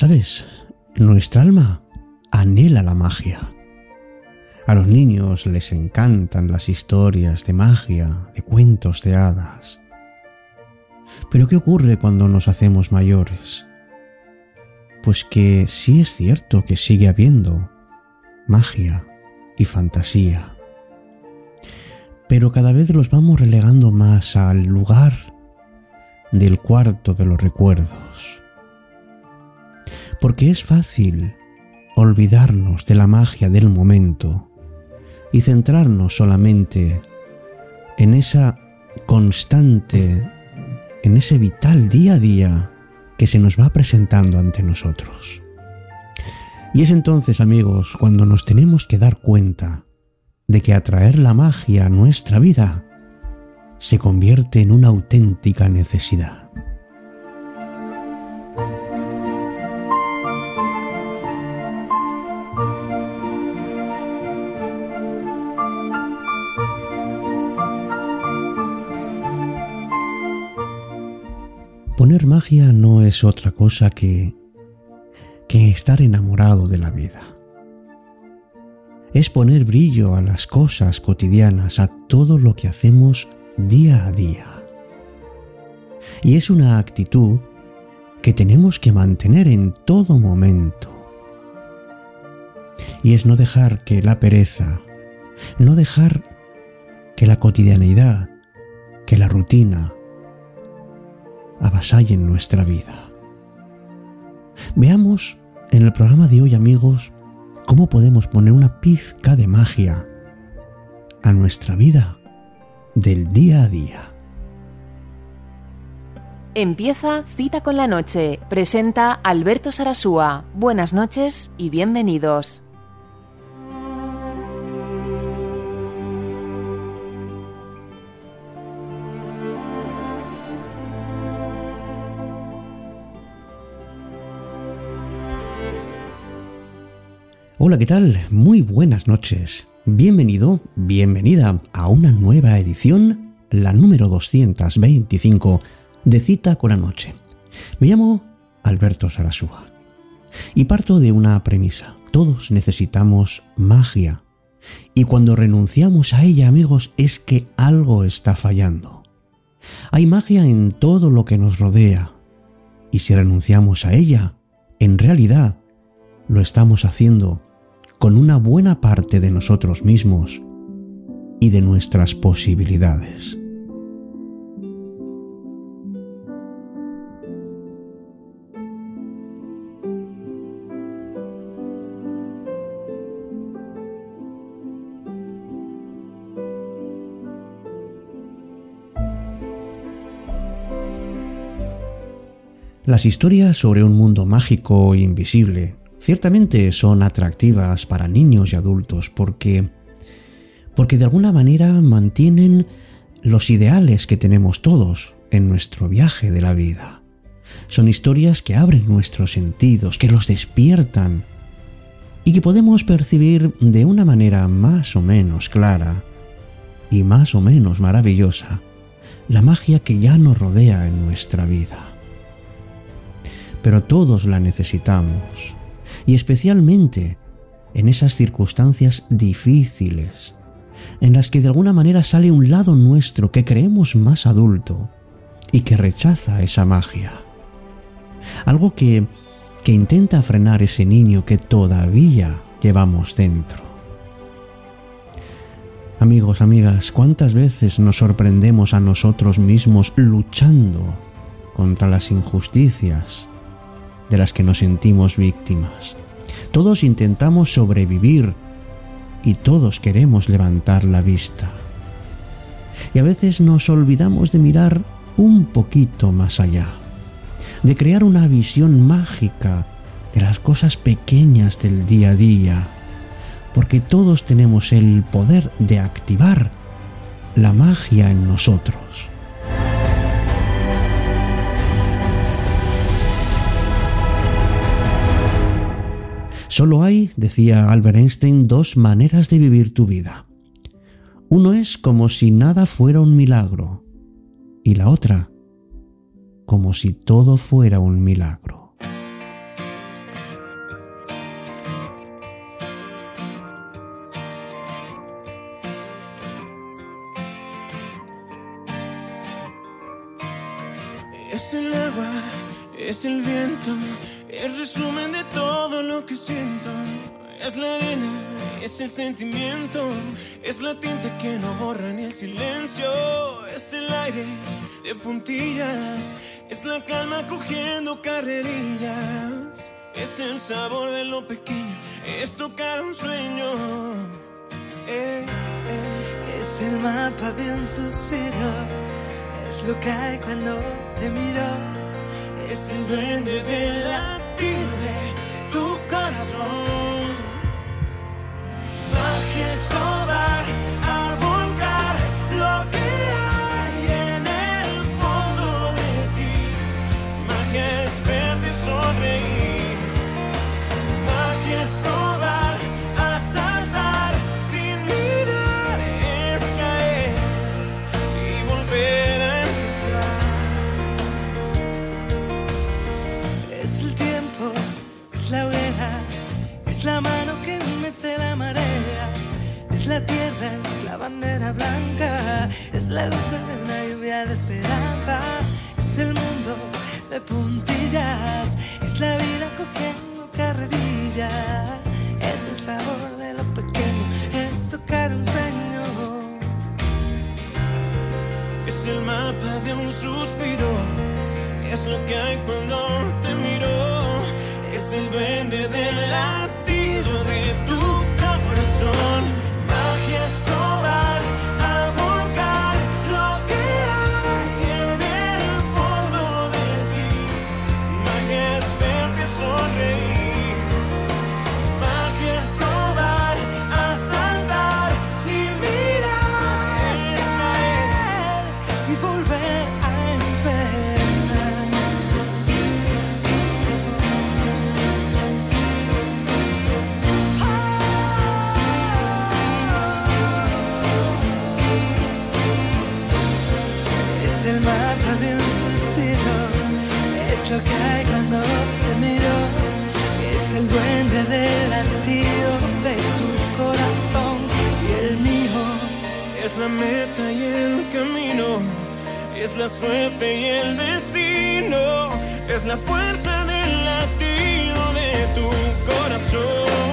¿Sabes? Nuestra alma anhela la magia. A los niños les encantan las historias de magia, de cuentos de hadas. Pero ¿qué ocurre cuando nos hacemos mayores? Pues que sí es cierto que sigue habiendo magia y fantasía. Pero cada vez los vamos relegando más al lugar del cuarto de los recuerdos. Porque es fácil olvidarnos de la magia del momento y centrarnos solamente en esa constante, en ese vital día a día que se nos va presentando ante nosotros. Y es entonces, amigos, cuando nos tenemos que dar cuenta de que atraer la magia a nuestra vida se convierte en una auténtica necesidad. No es otra cosa que que estar enamorado de la vida. Es poner brillo a las cosas cotidianas, a todo lo que hacemos día a día. Y es una actitud que tenemos que mantener en todo momento. Y es no dejar que la pereza, no dejar que la cotidianidad, que la rutina, avasallen nuestra vida. Veamos en el programa de hoy, amigos, cómo podemos poner una pizca de magia a nuestra vida del día a día. Empieza Cita con la Noche. Presenta Alberto Sarasúa. Buenas noches y bienvenidos. Hola, ¿qué tal? Muy buenas noches. Bienvenido, bienvenida a una nueva edición, la número 225 de Cita con la Noche. Me llamo Alberto Sarasúa y parto de una premisa. Todos necesitamos magia y cuando renunciamos a ella, amigos, es que algo está fallando. Hay magia en todo lo que nos rodea y si renunciamos a ella, en realidad lo estamos haciendo con una buena parte de nosotros mismos y de nuestras posibilidades. Las historias sobre un mundo mágico e invisible ciertamente son atractivas para niños y adultos porque porque de alguna manera mantienen los ideales que tenemos todos en nuestro viaje de la vida. Son historias que abren nuestros sentidos, que los despiertan y que podemos percibir de una manera más o menos clara y más o menos maravillosa la magia que ya nos rodea en nuestra vida. Pero todos la necesitamos y especialmente en esas circunstancias difíciles, en las que de alguna manera sale un lado nuestro que creemos más adulto y que rechaza esa magia. Algo que, que intenta frenar ese niño que todavía llevamos dentro. Amigos, amigas, ¿cuántas veces nos sorprendemos a nosotros mismos luchando contra las injusticias de las que nos sentimos víctimas. Todos intentamos sobrevivir y todos queremos levantar la vista. Y a veces nos olvidamos de mirar un poquito más allá, de crear una visión mágica de las cosas pequeñas del día a día, porque todos tenemos el poder de activar la magia en nosotros. Solo hay, decía Albert Einstein, dos maneras de vivir tu vida. Uno es como si nada fuera un milagro y la otra como si todo fuera un milagro. Es el agua, es el viento es resumen de todo lo que siento. Es la arena, es el sentimiento, es la tinta que no borra ni el silencio. Es el aire de puntillas, es la calma cogiendo carrerillas. Es el sabor de lo pequeño, es tocar un sueño. Eh, eh. Es el mapa de un suspiro, es lo que hay cuando te miro. Es el duende del latido de tu corazón. Sabor de lo pequeño, es tocar un sueño. Es el mapa de un suspiro, es lo que hay cuando el duende del latido de tu corazón y el mío. Es la meta y el camino, es la suerte y el destino, es la fuerza del latido de tu corazón.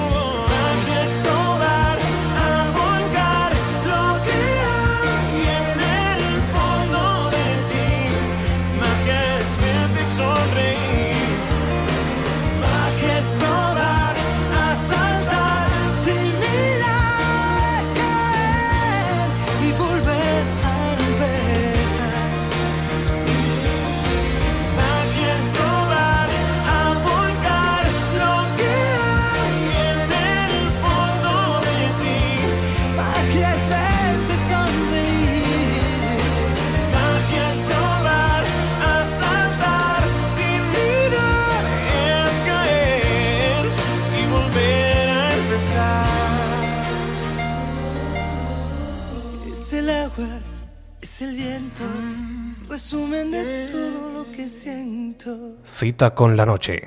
Resumen de todo lo que siento. Cita con la noche.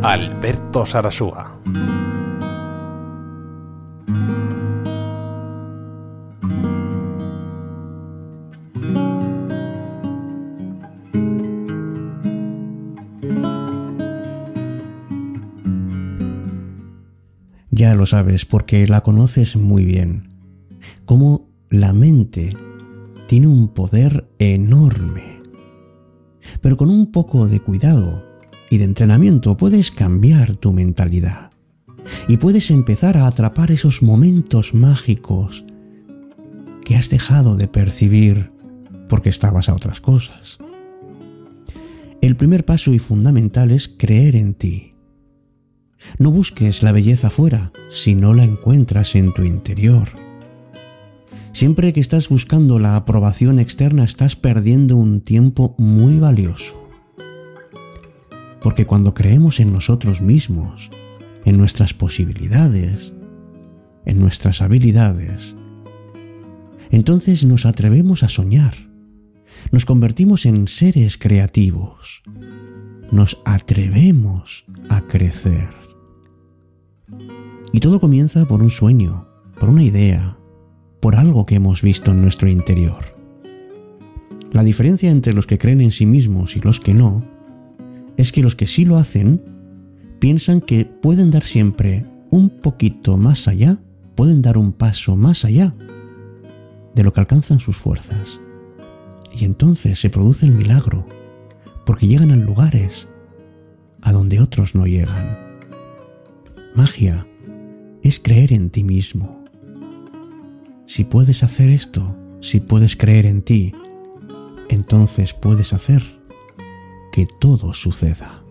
Alberto Sarasúa. Ya lo sabes porque la conoces muy bien. Cómo la mente tiene un poder enorme. Pero con un poco de cuidado y de entrenamiento puedes cambiar tu mentalidad. Y puedes empezar a atrapar esos momentos mágicos que has dejado de percibir porque estabas a otras cosas. El primer paso y fundamental es creer en ti. No busques la belleza fuera si no la encuentras en tu interior. Siempre que estás buscando la aprobación externa estás perdiendo un tiempo muy valioso. Porque cuando creemos en nosotros mismos, en nuestras posibilidades, en nuestras habilidades, entonces nos atrevemos a soñar, nos convertimos en seres creativos, nos atrevemos a crecer. Y todo comienza por un sueño, por una idea, por algo que hemos visto en nuestro interior. La diferencia entre los que creen en sí mismos y los que no es que los que sí lo hacen piensan que pueden dar siempre un poquito más allá, pueden dar un paso más allá de lo que alcanzan sus fuerzas. Y entonces se produce el milagro, porque llegan a lugares a donde otros no llegan. Magia es creer en ti mismo. Si puedes hacer esto, si puedes creer en ti, entonces puedes hacer que todo suceda.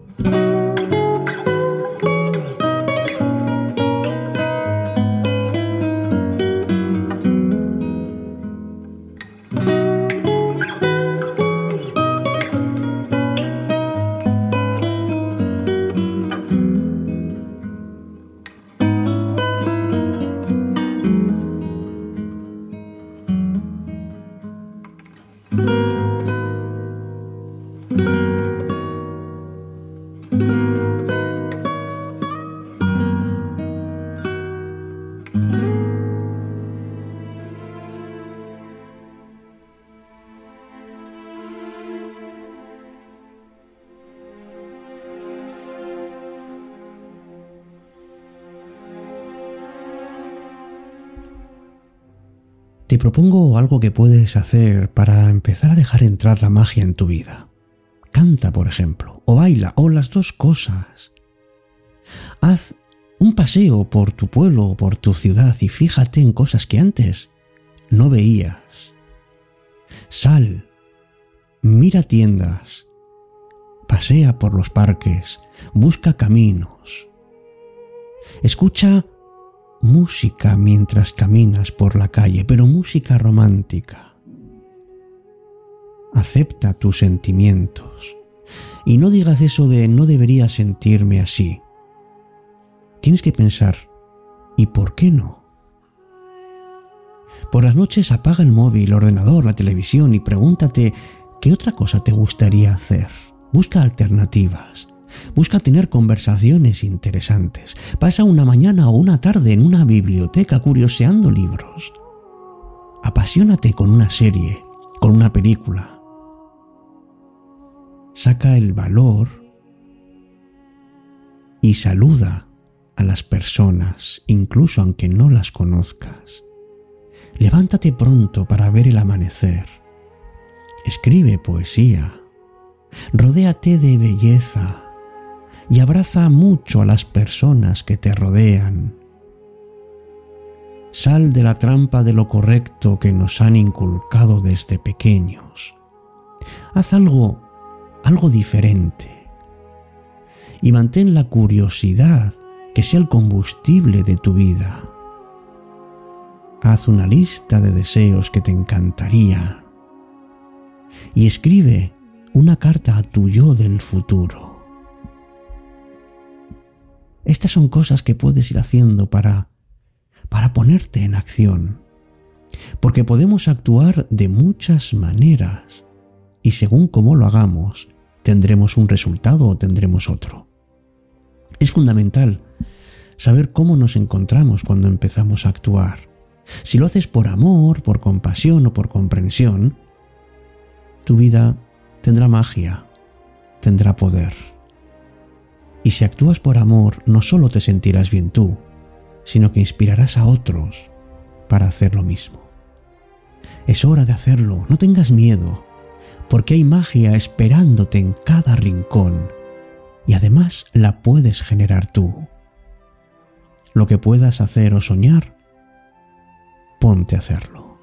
Te propongo algo que puedes hacer para empezar a dejar entrar la magia en tu vida. Canta, por ejemplo, o baila, o las dos cosas. Haz un paseo por tu pueblo o por tu ciudad y fíjate en cosas que antes no veías. Sal, mira tiendas, pasea por los parques, busca caminos. Escucha música mientras caminas por la calle, pero música romántica. Acepta tus sentimientos y no digas eso de no debería sentirme así. Tienes que pensar, ¿y por qué no? Por las noches apaga el móvil, el ordenador, la televisión y pregúntate qué otra cosa te gustaría hacer. Busca alternativas. Busca tener conversaciones interesantes. Pasa una mañana o una tarde en una biblioteca curioseando libros. Apasionate con una serie, con una película. Saca el valor y saluda a las personas, incluso aunque no las conozcas. Levántate pronto para ver el amanecer. Escribe poesía. Rodéate de belleza y abraza mucho a las personas que te rodean. Sal de la trampa de lo correcto que nos han inculcado desde pequeños. Haz algo, algo diferente. Y mantén la curiosidad que sea el combustible de tu vida. Haz una lista de deseos que te encantaría y escribe una carta a tu yo del futuro. Estas son cosas que puedes ir haciendo para para ponerte en acción. Porque podemos actuar de muchas maneras y según cómo lo hagamos, tendremos un resultado o tendremos otro. Es fundamental saber cómo nos encontramos cuando empezamos a actuar. Si lo haces por amor, por compasión o por comprensión, tu vida tendrá magia, tendrá poder. Y si actúas por amor, no solo te sentirás bien tú, sino que inspirarás a otros para hacer lo mismo. Es hora de hacerlo, no tengas miedo, porque hay magia esperándote en cada rincón y además la puedes generar tú. Lo que puedas hacer o soñar, ponte a hacerlo.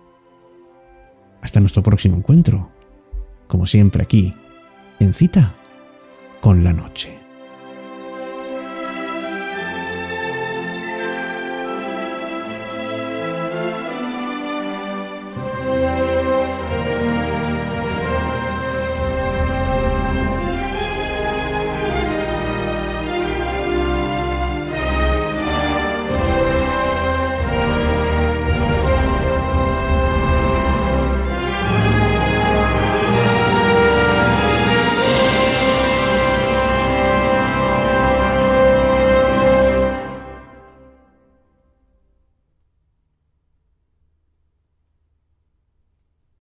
Hasta nuestro próximo encuentro, como siempre aquí, en cita con la noche.